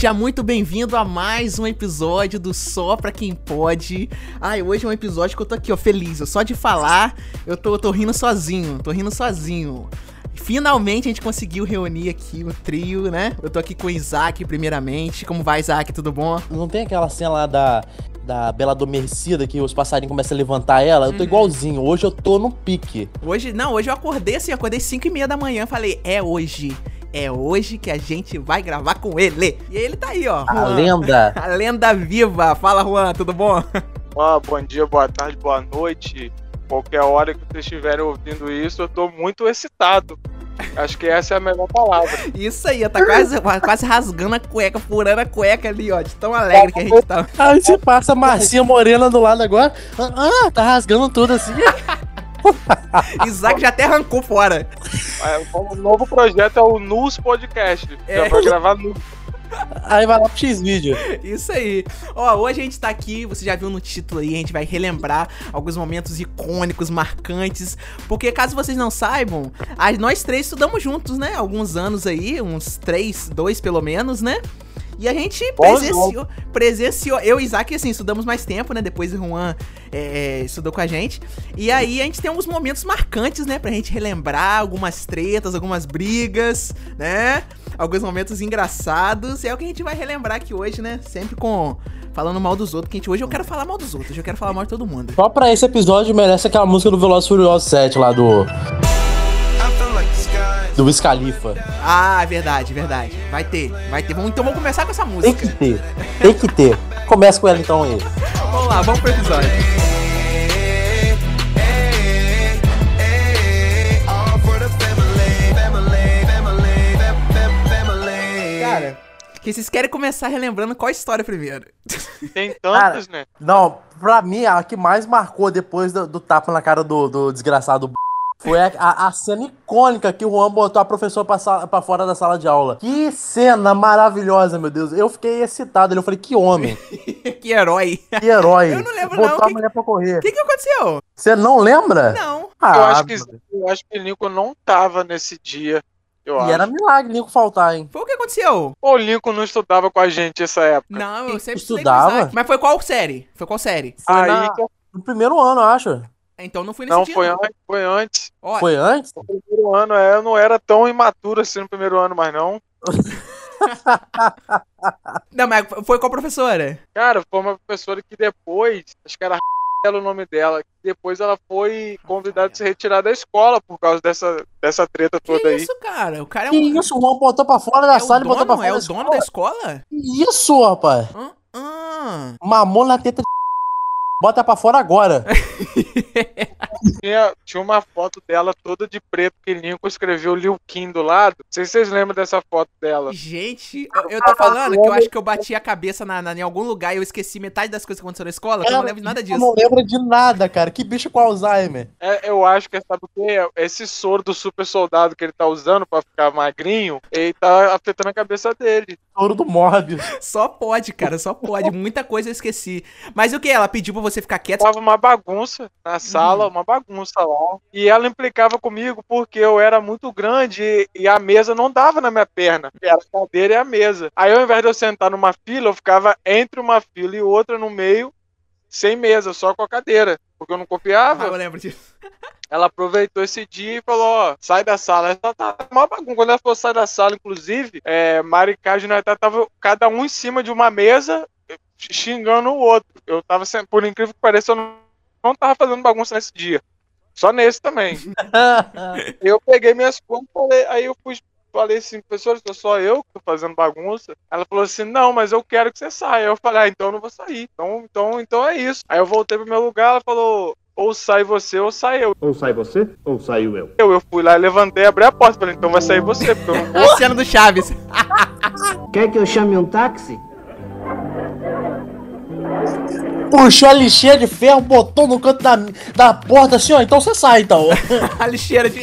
Seja muito bem-vindo a mais um episódio do Só Pra Quem Pode. Ai, hoje é um episódio que eu tô aqui, ó, feliz. Só de falar, eu tô, eu tô rindo sozinho, tô rindo sozinho. Finalmente a gente conseguiu reunir aqui o trio, né? Eu tô aqui com o Isaac, primeiramente. Como vai, Isaac? Tudo bom? Não tem aquela cena lá da, da Bela Adormecida que os passarinhos começam a levantar ela? Eu tô Uhum. igualzinho. Hoje eu tô no pique. Hoje, não, hoje eu acordei assim, eu acordei 5 e meia da manhã. Falei, é hoje. É hoje que a gente vai gravar com ele. E ele tá aí, ó. A Juan. lenda. A lenda viva. Fala, Juan, tudo bom? Ah, bom dia, boa tarde, boa noite. Qualquer hora que vocês estiverem ouvindo isso, eu tô muito excitado. Acho que essa é a melhor palavra. Isso aí, tá quase, quase rasgando a cueca, furando a cueca ali, ó, de tão alegre que a gente tá. Aí você passa a Marcinha Morena do lado agora. Ah, tá rasgando tudo assim. Isaac já até arrancou fora. É, O novo projeto é o Nus Podcast. É. Já vai gravar nu. Aí vai lá pro X-Vídeo. Isso aí. Ó, hoje a gente tá aqui, você já viu no título aí, a gente vai relembrar alguns momentos icônicos, marcantes. Porque caso vocês não saibam, a- nós três estudamos juntos, né? Alguns anos aí, uns três, dois pelo menos, né? E a gente presenciou, presenciou. Eu e Isaac, assim, estudamos mais tempo, né? Depois o Juan é, estudou com a gente. E aí a gente tem alguns momentos marcantes, né? Pra gente relembrar algumas tretas, algumas brigas, né? Alguns momentos engraçados. E é o que a gente vai relembrar aqui hoje, né? Sempre com. Falando mal dos outros, que a gente, hoje eu quero falar mal dos outros, eu quero falar mal de todo mundo. Só pra esse episódio merece aquela música do Velozes e Furiosos 7 lá do. Do Wiz Khalifa. Ah, verdade, verdade. Vai ter, vai ter. Então vamos começar com essa Tem música. que ter. Tem que ter. Começa com ela então aí. Vamos lá, vamos pro episódio. Cara, que vocês querem começar relembrando qual história primeiro? Tem tantos, né? Não, pra mim, a que mais marcou depois do, do tapa na cara do, do desgraçado b... foi a, a- cena icônica que o Juan botou a professora pra, sala- pra fora da sala de aula. Que cena maravilhosa, meu Deus. Eu fiquei excitado. Eu falei, que homem, que herói. que herói. Eu não lembro, Botou não. a Que- mulher pra correr. O que, que aconteceu? Você não lembra? Não. Ah, eu, acho que, meu Deus. eu acho que o Lincoln não tava nesse dia. Eu E acho. era milagre Nico faltar, hein? Foi o que aconteceu? O Lincoln não estudava com a gente essa época. Não, eu sempre estudei Estudava? Mas foi qual série? Foi qual série? Foi Aí na- que- no primeiro ano, eu acho. Então não fui nesse não, dia. foi, não. an- foi antes. Ó, Foi antes? No primeiro ano, é, eu não era tão imaturo assim no primeiro ano, mas não. Não, mas foi qual professora? Cara, foi uma professora que depois, acho que era era o nome dela, que depois ela foi convidada a se retirar da escola por causa dessa, dessa treta Que toda aí. isso, cara? O cara é Que um. isso? O Juan botou pra fora da É sala e botou pra fora É da o dono da escola. escola? Que isso, rapaz? Hã? Mamou na teta de... Bota pra fora agora. Tinha, tinha uma foto dela toda de preto que Lincoln escreveu Liu Kim do lado. Não sei se vocês lembram dessa foto dela. Gente, eu- eu tô falando que eu acho que eu bati a cabeça na, na- em algum lugar e eu esqueci metade das coisas que aconteceram na escola, que eu não lembro de nada Eu disso. não lembro de nada, cara. Que bicho com Alzheimer. É, eu acho que é, sabe o quê? Esse soro do super soldado que ele tá usando pra ficar magrinho, ele tá afetando a cabeça dele. Ouro do Morbius. Só pode, cara, só pode. Muita coisa eu esqueci. Mas o que? Ela pediu pra você ficar quieto? Tava uma bagunça na sala, uma bagunça lá. E ela implicava comigo porque eu era muito grande e, e a mesa não dava na minha perna. Era a cadeira e a mesa. Aí ao invés de eu sentar numa fila, eu ficava entre uma fila e outra no meio, sem mesa, só com a cadeira. Porque eu não Ah, confiava. eu lembro disso. Ela aproveitou esse dia e falou, ó, sai da sala. Ela tá uma bagunça. Quando ela falou sai da sala, inclusive, é, Maricá e tava cada um em cima de uma mesa xingando o outro. Eu tava sendo, por incrível que pareça, eu não, não tava fazendo bagunça nesse dia. Só nesse também. Eu peguei minhas coisas e falei, aí eu fui, falei assim, professor, sou só eu que tô fazendo bagunça. Ela falou assim, não, mas eu quero que você saia. Eu falei, ah, então eu não vou sair. Então, então, então é isso. Aí eu voltei pro meu lugar, ela falou, ou sai você ou sai eu. Ou sai você, ou saio eu. Eu, eu fui lá, levantei, abri a porta, falei, então vai sair você, porque eu não vou. A cena do Chaves. Quer que eu chame um táxi? Puxou a lixeira de ferro, botou no canto da, da porta assim, ó. Então você sai, então. A lixeira de.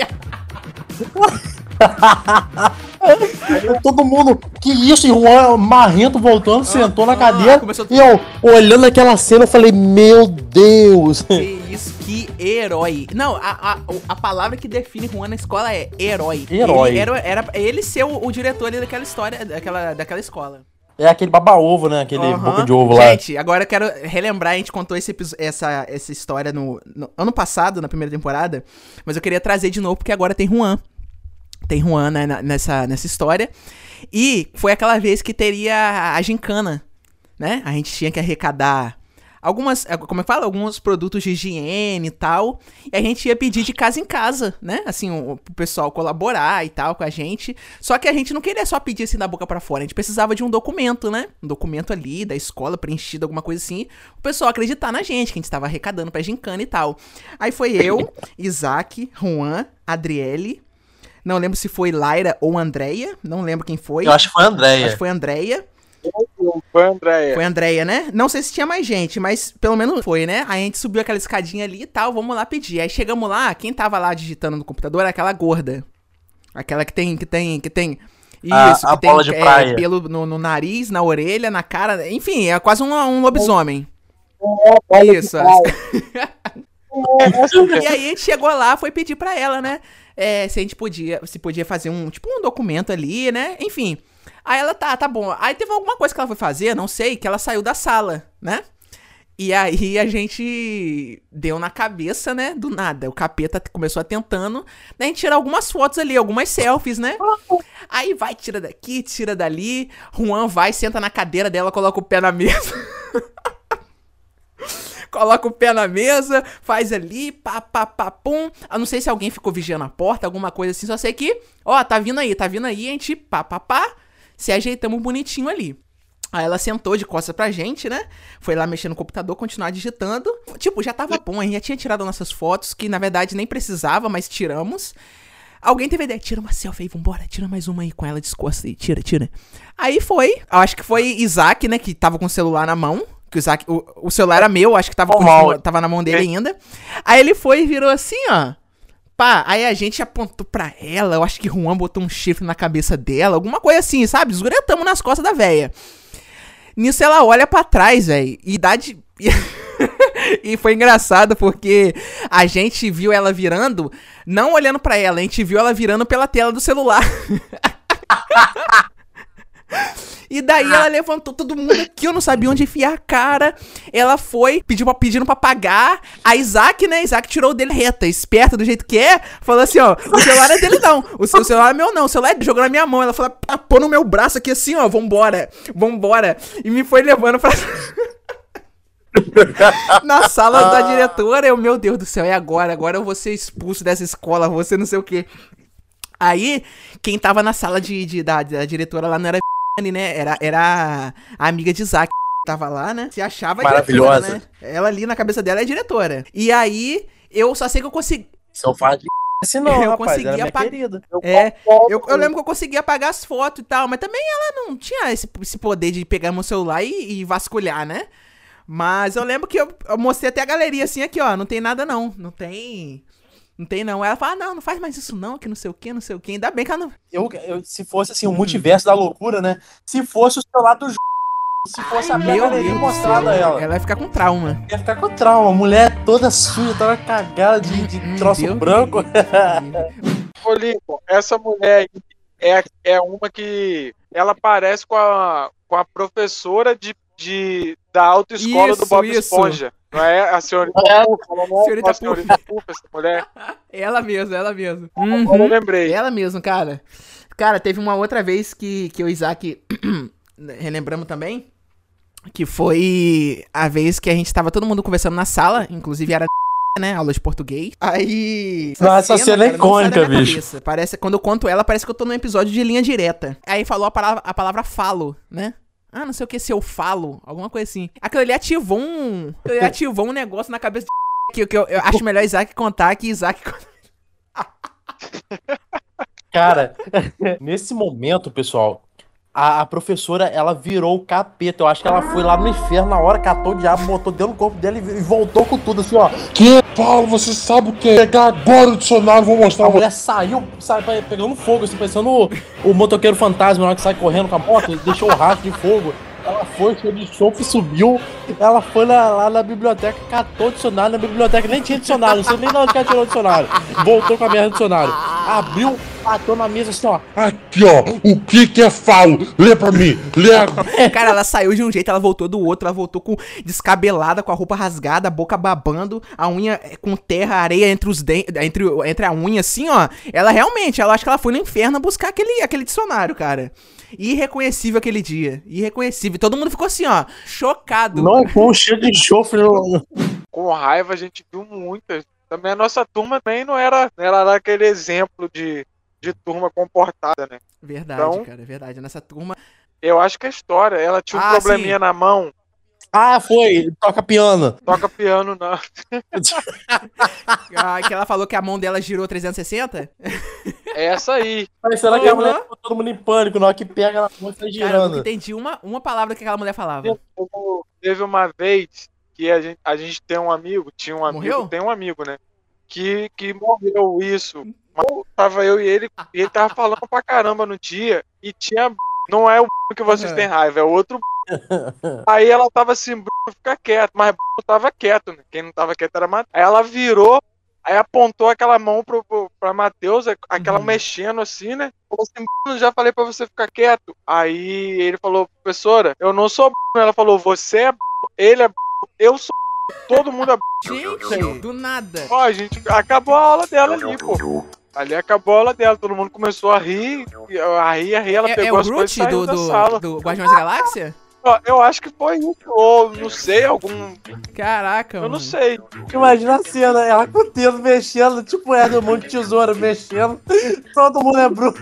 Todo mundo, que isso? E o Juan marrento voltando, sentou na ah, cadeira. E eu, olhando aquela cena, eu falei, meu Deus. Que isso, que herói. Não, a, a, a palavra que define Juan na escola é herói. Herói. Ele era, era ele ser o, o diretor ali daquela história, daquela, daquela escola. É aquele baba-ovo, né? Aquele Aham. boca de ovo lá. Gente, agora eu quero relembrar, a gente contou esse essa, essa história no, no ano passado, na primeira temporada, mas eu queria trazer de novo porque agora tem Juan. Tem Juan né, nessa, nessa história. E foi aquela vez que teria a gincana, né? A gente tinha que arrecadar algumas, eh, como é que fala? Alguns produtos de higiene e tal. E a gente ia pedir de casa em casa, né? Assim, o, o pessoal colaborar e tal com a gente. Só que a gente não queria só pedir assim da boca pra fora. A gente precisava de um documento, né? Um documento ali da escola, preenchido, alguma coisa assim. O pessoal acreditar na gente, que a gente tava arrecadando pra gincana e tal. Aí foi eu, Isaac, Juan, Adriele. Não lembro se foi Laira ou Andréia. Não lembro quem foi. Eu acho que foi a Andréia. Acho que foi Andréia. Foi Andréia. Foi a Andréia, né? Não sei se tinha mais gente, mas pelo menos foi, né? Aí a gente subiu aquela escadinha ali e tal, vamos lá pedir. Aí chegamos lá, quem tava lá digitando no computador era aquela gorda. Aquela que tem, que tem, que tem... A- Isso, a que tem bola de é, praia. pelo no, no nariz, na orelha, na cara, enfim, é quase um, um lobisomem. Isso. E aí a gente chegou lá, foi pedir pra ela, né? É, se a gente podia, se podia fazer um, tipo, um documento ali, né? Enfim. Aí ela, tá, tá bom. Aí teve alguma coisa que ela foi fazer, não sei, que ela saiu da sala, né? E aí a gente deu na cabeça, né? Do nada. O capeta começou a tentando. Daí a gente tirar algumas fotos ali, algumas selfies, né? Aí vai, tira daqui, tira dali. Juan vai, senta na cadeira dela, coloca o pé na mesa. coloca o pé na mesa, faz ali, pá, pá, pá, pum. Eu não sei se alguém ficou vigiando a porta, alguma coisa assim, só sei que, ó, tá vindo aí, tá vindo aí, a gente, pá, pá, pá, se ajeitamos bonitinho ali. Aí ela sentou de costas pra gente, né? Foi lá mexer no computador, continuar digitando. Tipo, já tava bom, a gente já tinha tirado nossas fotos, que na verdade nem precisava, mas tiramos. Alguém teve a ideia, tira uma selfie aí, vambora, tira mais uma aí com ela descosta aí, tira, tira. Aí foi, eu acho que foi Isaac, né, que tava com o celular na mão. Que o Isaac, o, o celular era meu, acho que tava, continua- tava na mão dele ainda. Aí ele foi e virou assim, ó. Pá, aí a gente apontou pra ela, eu acho que Juan botou um chifre na cabeça dela, alguma coisa assim, sabe? Esguretamos nas costas da véia. Nisso ela olha pra trás, velho, e dá de... e foi engraçado porque a gente viu ela virando, não olhando pra ela, a gente viu ela virando pela tela do celular. E daí ela levantou todo mundo aqui, eu não sabia onde enfiar a cara. Ela foi, pediu pra, pedindo pra pagar. A Isaac, né? Isaac tirou o dele reta, esperta do jeito que é. Falou assim, ó, o celular é dele não. O seu celular é meu não, o celular é. Jogou na minha mão. Ela falou, "Ah, pô no meu braço aqui assim, ó, vambora, vambora. E me foi levando pra... Na sala da diretora, eu, meu Deus do céu, é agora, agora eu vou ser expulso dessa escola, ser não sei o quê. Aí, quem tava na sala de, de- da, da diretora lá não era né? Era, era a amiga de Isaac tava lá, né? Se achava Maravilhosa. diretora, né? Ela ali na cabeça dela é diretora. E aí, eu só sei que eu consegui. Seu faz de esse não, Eu rapaz. consegui apagar-. É, eu, eu lembro que eu conseguia apagar as fotos e tal, mas também ela não tinha esse, esse poder de pegar meu celular e, e vasculhar, né? Mas eu lembro que eu, eu mostrei até a galeria assim, aqui, ó, não tem nada não, não tem... Não tem não. Ela fala, ah, não, não faz mais isso não, que não sei o que, não sei o que. Ainda bem que ela não... Eu, eu- se fosse assim, o multiverso da loucura, né? Se fosse o celular do J... Se fosse a minha Meu galeria Deus do mostrada a céu, ela. ela vai ficar com trauma. Ia ficar com trauma. Mulher toda suja, toda cagada de, de Hum, troço Deus branco. Ô, Lincoln, essa mulher aí é, é uma que ela parece com a, com a professora de, de, da autoescola do Isso, Bob isso. Esponja. Não é a senhorita É. Puff, ela não é Senhorita a senhorita Puff, essa mulher. Ela mesmo, ela mesmo. Agora Uhum. eu lembrei. Ela mesmo, cara. Cara, teve uma outra vez que, que o Isaac relembramos também. Que foi a vez que a gente tava todo mundo conversando na sala, inclusive era né, aula de português. Aí. Nossa, essa cena é cara, icônica, bicho. cabeça. Parece, quando eu conto ela, parece que eu tô num episódio de linha direta. Aí falou a palavra, a palavra falo, né? Ah, não sei o que, se eu falo, alguma coisa assim. Aquilo ali ativou um. Ali ativou um negócio na cabeça de que, que eu, eu acho melhor Isaac contar que Isaac Cara, nesse momento, pessoal, a, a professora, ela virou o capeta. Eu acho que ela foi lá no inferno na hora, catou o diabo, botou dentro do corpo dela e, voltou com tudo, assim, ó. Que, Paulo, você sabe o que? Pegar agora o dicionário, vou mostrar A mulher saiu, sai, pe- pegando fogo, assim, parecendo o, o motoqueiro fantasma na hora que sai correndo com a moto, deixou o rastro de fogo. Ela foi, cheio de chope, subiu. Ela foi lá, lá na biblioteca, catou o dicionário na biblioteca, nem tinha dicionário, não sei nem de onde que ela tirou o dicionário. Voltou com a merda do dicionário. Abriu, bateu na mesa assim, ó. Aqui, ó. O que que é falo? Lê pra mim. Lê. Cara, ela saiu de um jeito, ela voltou do outro, ela voltou com descabelada, com a roupa rasgada, a boca babando, a unha eh, com terra, areia entre os dentes, entre, entre a unha, assim, ó. Ela realmente, ela acho que ela foi no inferno buscar aquele, aquele dicionário, cara. Irreconhecível aquele dia. Irreconhecível. Todo mundo ficou assim, ó, chocado. Não, com um cheiro de enxofre. Com raiva a gente viu muitas. Também a nossa turma também não era, não era aquele exemplo de, de turma comportada, né? Verdade, Então- cara, verdade. Nessa turma. Eu acho que a história, ela tinha um Ah, probleminha sim. na mão, Ah, foi. Toca piano. toca piano não. ah, que ela falou que a mão dela girou 360? É essa aí. Mas será que a Uhum. mulher ficou todo mundo em pânico? Na hora que pega, ela mão e sai Cara, eu girando. entendi uma, uma palavra que aquela mulher falava. Teve uma vez que a gente, a gente tem um amigo, tinha um amigo, Morreu? tem um amigo, né? Que, que morreu isso. Mas tava eu e ele, e ele tava falando pra caramba no dia, e tinha. Não é o que vocês Uhum. têm raiva, é outro. Aí ela tava assim, Bruno, fica quieto, mas Bruno tava quieto, né? Quem não tava quieto era Matheus. Aí ela virou, aí apontou aquela mão pro, pro, pra Matheus, aquela Uhum. mexendo assim, né? Falou assim, Bruno, já falei pra você ficar quieto. Aí ele falou, professora, eu não sou Bruno. Ela falou, você é Bruno, ele é Bruno, eu sou todo mundo é. Gente, do nada. Ó, a gente acabou a aula dela ali, pô. Ali acabou a aula dela, todo mundo começou a rir, a rir, a rir, ela É, é pegou o as coisas e saiu do, da sala. do, do Guardiões da Galáxia? Ó, Eu acho que foi isso, ou não sei, algum. Caraca, Eu mano. não sei. Imagina a cena, ela com o dedo mexendo, tipo é do mundo de tesoura mexendo. Todo mundo é bruto.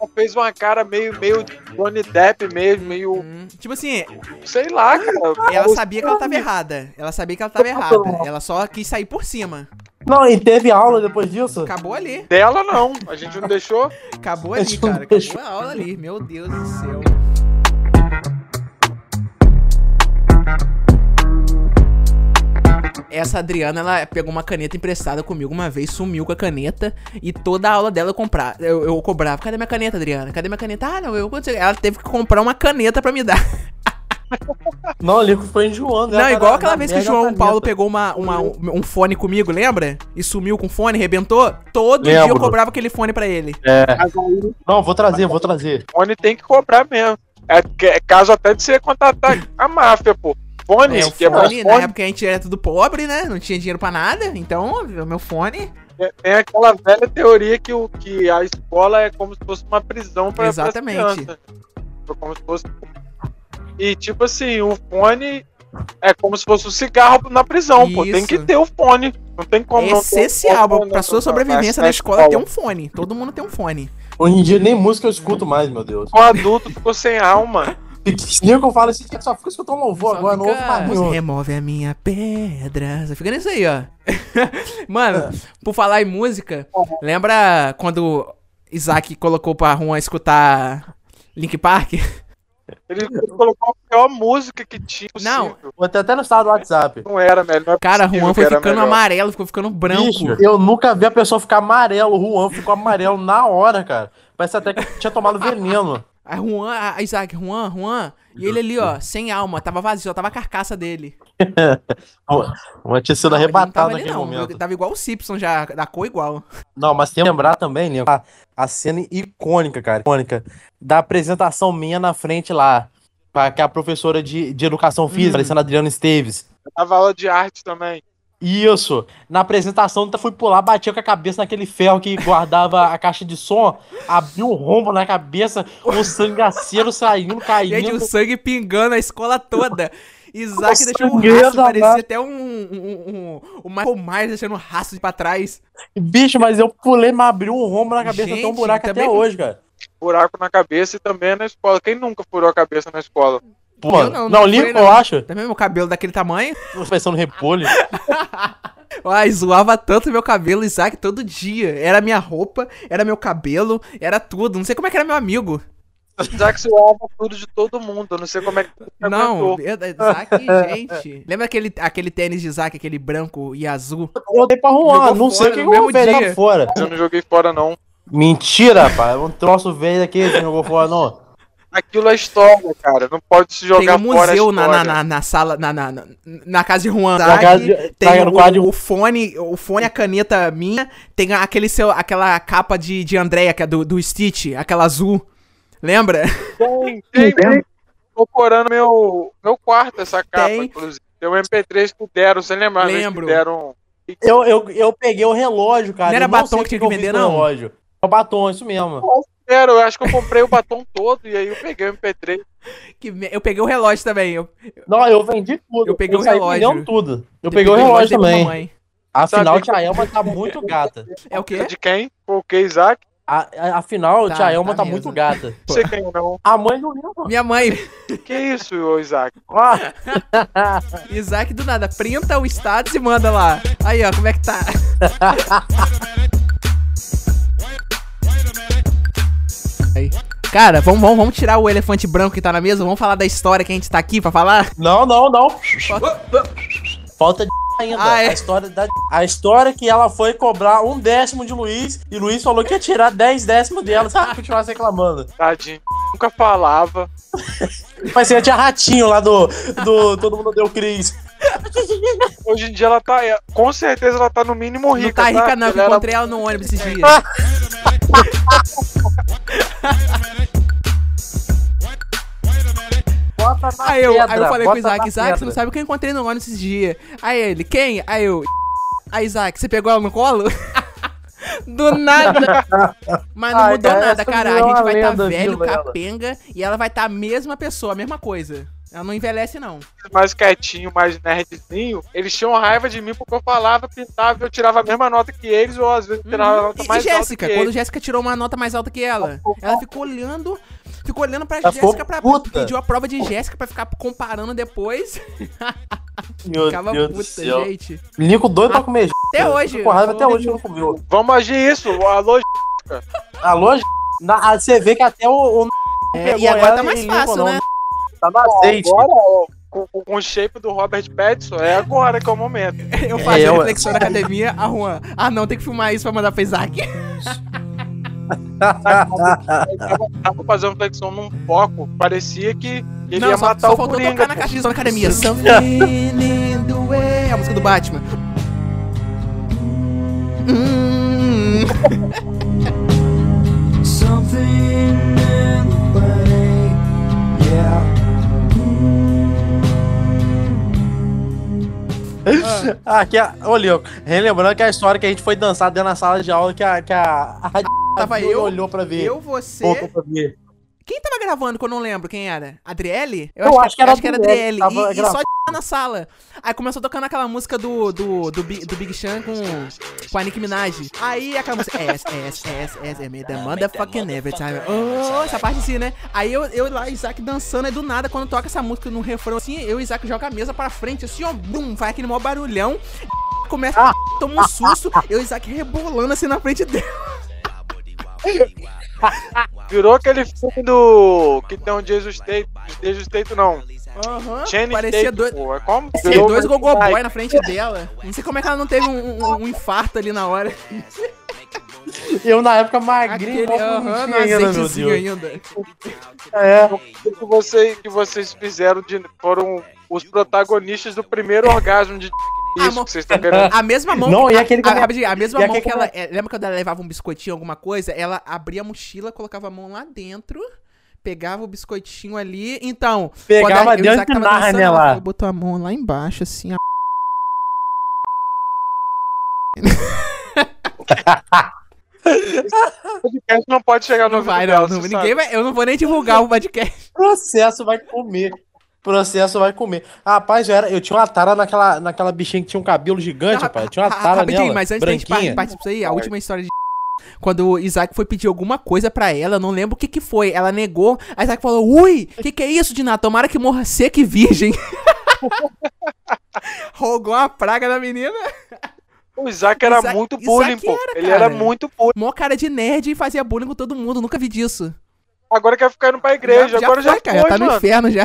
Ela fez uma cara meio, meio Johnny Depp mesmo, meio. Hum, tipo assim, Sei lá, cara. ela sabia que ela tava errada. Ela sabia que ela tava errada. Ela só quis sair por cima. Não, e teve aula depois disso? Acabou ali. Dela não, a gente não deixou. Acabou ali, cara. Acabou a aula ali. Meu Deus do céu. Essa Adriana, ela pegou uma caneta emprestada comigo uma vez, sumiu com a caneta e toda a aula dela eu comprar, eu, eu cobrava. Cadê minha caneta, Adriana? Cadê minha caneta? Ah, não, eu Ela teve que comprar uma caneta pra me dar. Não, ali foi enjoando. Não, ela igual aquela vez que o João caneta. Paulo pegou uma, uma- um, um fone comigo, lembra? E sumiu com o fone, rebentou. Todo dia eu Lembro. cobrava aquele fone pra ele. Mas aí Não, vou trazer, vou trazer. o fone tem que cobrar mesmo. É, que- é caso até de você contratar a máfia, pô. Fone, É, o que é fone, na fone, época a gente era tudo pobre, né? Não tinha dinheiro pra nada. Então, o meu fone. tem aquela velha teoria que, o, que a escola é como se fosse uma prisão para Exatamente. Como se fosse. E tipo assim, o fone é como se fosse um cigarro na prisão, pô. Tem que Isso. ter o fone. Não tem como É não essencial fone pra na- sua sobrevivência na na escola ter um fone. Todo mundo tem um fone. Hoje em dia nem música eu escuto mais, meu Deus. O adulto ficou sem alma. Pequenininho que eu falo assim, só fica escutando louvor agora, não ouve mais Você nenhum. remove a minha pedra. Você fica nisso aí, ó. Mano, por falar em música, lembra quando Isaac colocou pra Juan escutar Link Park? Ele colocou a pior música que tinha. Não. possível. Até até no estado do WhatsApp. Não era melhor. Cara, Juan foi ficando melhor. amarelo, ficou ficando branco. Bicho, eu nunca vi a pessoa ficar amarelo. O Juan ficou amarelo na hora, cara. Parece até que tinha tomado veneno. A Juan, a Isaac, Juan, Juan. E ele ali, ó, sem alma, tava vazio, só tava a carcaça dele. O Juan tinha sido Não, ele não arrebatado tava ali, não. Ele tava igual o Simpson já, da cor igual. Não, mas tem que lembrar também, né? A, a cena icônica, cara. Icônica. Da apresentação minha na frente lá. Com a, com a professora de, de educação física, Hum. parecendo a Adriana Esteves. Tava aula de arte também. Isso. Na apresentação, eu fui pular, batia com a cabeça naquele ferro que guardava a caixa de som, abriu um rombo na cabeça, o sangaceiro saindo, caindo. Gente, o sangue pingando a escola toda. Isaac Nossa, deixou um rastro, parecia até um, um, um, o Michael Myers deixando um rastro pra trás. Bicho, mas eu pulei, mas abriu um rombo na cabeça, tem um Gente, buraco até hoje, cara. Buraco na cabeça e também na escola. Quem nunca furou a cabeça na escola? Pô, mano, não, não, não limpo, eu acho. Também meu cabelo daquele tamanho. Tô pensando no repolho. Ai, zoava tanto meu cabelo, Isaac, todo dia. Era minha roupa, era meu cabelo, era tudo. Não sei como é que era meu amigo. Isaac zoava tudo de todo mundo. Eu não sei como é que você Não, Isaac, gente. Lembra aquele, aquele tênis de Isaac, aquele branco e azul? Eu dei pra Jogou não sei o que eu mesmo pegar fora. Eu não joguei fora, não. Mentira, rapaz. Um troço velho aqui, você não jogou fora, não. Aquilo é história, cara. Não pode se Tem jogar um fora a museu na, na, na, na sala, na, na, na, na casa de Juan. De- tem no quarto de- o, o fone, o fone, a caneta minha, tem aquele seu, aquela capa de, de Andrea, que é do, do Stitch, aquela azul. Lembra? Tem, tem, tem. Procurando meu, meu quarto essa capa, Tem. inclusive. Tem um MP3 que deram, você lembra? vez Lembro. Que deram. Eu, eu, eu peguei o relógio, cara. Não era eu batom que o tinha eu que fiz vender, o não? relógio. É o batom, isso mesmo. Deram, eu acho que eu comprei o batom todo e aí eu peguei o MP3. Que me- eu peguei o relógio também. Eu, Não, eu vendi tudo. Eu peguei o saí relógio. tudo. Eu peguei o relógio também. Afinal, Sabe tia Elma tá muito gata. É o quê? De quem? O que, Isaac? A- a- afinal, Tá, tia Elma tá tá, muito gata. Sei quem não. A mãe do Lima. Minha mãe, Que isso, ô Isaac? Ah, Isaac do nada, printa o status e manda lá. Aí, ó, como é que tá? Aí. Cara, vamos, vamos, vamos tirar o elefante branco que tá na mesa, vamos falar da história que a gente tá aqui pra falar? não, não, não. Falta de ainda. Ah, é? a, história da, a história que ela foi cobrar um décimo de Luiz e Luiz falou que ia tirar 10 décimos dela. Sabe? Continuar reclamando. Tadinho. Nunca falava. Mas você tinha ratinho lá do, do Todo Mundo Deu Cris. Hoje em dia ela tá. é, Com certeza ela tá no mínimo Não rica. tá rica não, Porque que eu ela era- encontrei ela no ônibus esses dias. Bota na Aí eu, aí eu pedra, falei com o Isaac, Isaac, você pedra. não sabe o que eu encontrei no ônibus esses dias. Aí ele, quem? Aí eu, aí Isaac, você pegou ela no colo? Do nada. Mas não Ai, mudou cara, nada, cara. A é gente vai estar lenda, velho, capenga, e ela vai estar a mesma pessoa, a mesma coisa. Ela não envelhece, não. mais quietinho, mais nerdzinho, eles tinham raiva de mim porque eu falava, pintava, eu tirava a mesma nota que eles, ou às vezes tirava a nota Uhum. E, e mais alta Jéssica, que quando eles. Jéssica tirou uma nota mais alta que ela, ela ficou olhando, ficou olhando pra Ela ficou Jéssica pra puta. pediu a prova de Jéssica pra ficar comparando depois. Meu Ficava Deus do puta, céu. gente. Nico doido pra comer. Até hoje. Tô com raiva eu até hoje que não comeu. Vamos agir isso, alô, Alô? Na, ah, você vê que até o. o É, e agora ela tá mais e fácil, né? Tá no azeite. agora, ó, com, com- o shape do Robert Pattinson, é agora que é o momento. Eu faço É, eu- reflexão na academia, a Juan. Ah, não, tem que filmar isso pra mandar pro Isaac. Tava fazendo flexão num foco, parecia que ele não, ia só, matar só o faltou Coringa. tocar na caixa de som na academia. Something in the way. A música do Batman. Hum. Ah, aqui, a- ô, Lico, relembrando que a história que a gente foi dançar dentro da sala de aula que a, que a, a Tava eu, olhou pra ver. Eu, você. Quem tava gravando que eu não lembro quem era? Adriele? Eu acho que era acho que era Adriele, Adriele. E, e só na sala. Aí começou tocando aquela música do, do, do, Big, do Big Sean com, com a Nicki Minaj. Aí aquela música. S, S, S, S, M, the motherfucking every time. Oh, essa parte assim, né? Aí eu, eu lá, Isaac dançando, aí do nada, quando toca essa música no refrão assim, eu e Isaac joga a mesa pra frente, assim, ó, bum, faz aquele maior barulhão. Começa, Ah. toma um susto, eu e Isaac rebolando assim na frente dele. Virou aquele filme do. que tem um Jesus Tate. Jesus Tate não. Aham, Channing parecia Tate, dois. pô. É como? Parecia Virou dois gogo boy Ai, na frente dela. Não sei como é que ela não teve um, um- um infarto ali na hora. Eu na época magrinho, aham, no ainda, meu Deus. ainda. É. O que, você, que vocês fizeram de, foram os protagonistas do primeiro orgasmo de. Isso mo- que vocês estão querendo. A mesma mão. Não, que, e aquele a, a, mesma e mão que ela. é, lembra quando ela levava um biscoitinho, alguma coisa? Ela abria a mochila, colocava a mão lá dentro. Pegava o biscoitinho ali, então. Pegava a- e o dentro de Nárnia ela lá. Botou a mão lá embaixo, assim, a O podcast não pode chegar no Não vai, não. não ninguém vai, eu não vou nem divulgar o podcast. Processo vai comer. Processo vai comer. Rapaz, eu, era, eu tinha uma tara naquela, naquela bichinha que tinha um cabelo gigante, Não, rapaz. Eu tinha uma ra- tara rapidinho, nela, mas antes da gente branquinha. partir disso aí, a última história de. Quando o Isaac foi pedir alguma coisa pra ela, eu não lembro o que que foi. Ela negou. A Isaac falou: Ui, o que que é isso, Diná? Tomara que morra seca e virgem. Rogou uma praga na menina. O Isaac era Isaac- muito Isaac bullying, pô. era, Ele cara. era muito bullying. Mó cara de nerd e fazia bullying com todo mundo. Nunca vi disso. Agora quer ficar indo pra igreja. Agora já, foi, cara. foi, Já tá no mano. inferno já.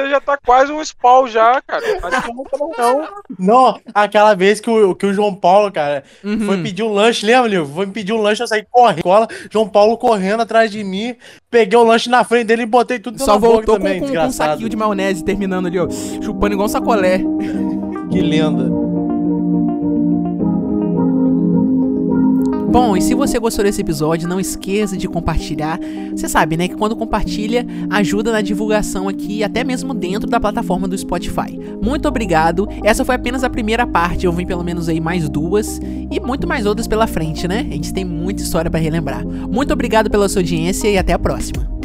Você já tá quase um spawn já, cara. Que não não. Não, aquela vez que o, que o João Paulo, cara, Uhum. foi pedir um lanche, lembra, Livro? Foi me pedir um lanche, eu saí correndo, cola, João Paulo correndo atrás de mim, peguei o lanche na frente dele e botei tudo Só na boca voltou com, também, com- com um saquinho de maionese terminando ali, ó. Chupando igual um sacolé. Que lenda. Bom, e se você gostou desse episódio, não esqueça de compartilhar. Você sabe, né, que quando compartilha, ajuda na divulgação aqui, até mesmo dentro da plataforma do Spotify. Muito obrigado. Essa foi apenas a primeira parte, eu vim pelo menos aí mais duas e muito mais outras pela frente, né? A gente tem muita história pra relembrar. Muito obrigado pela sua audiência e até a próxima.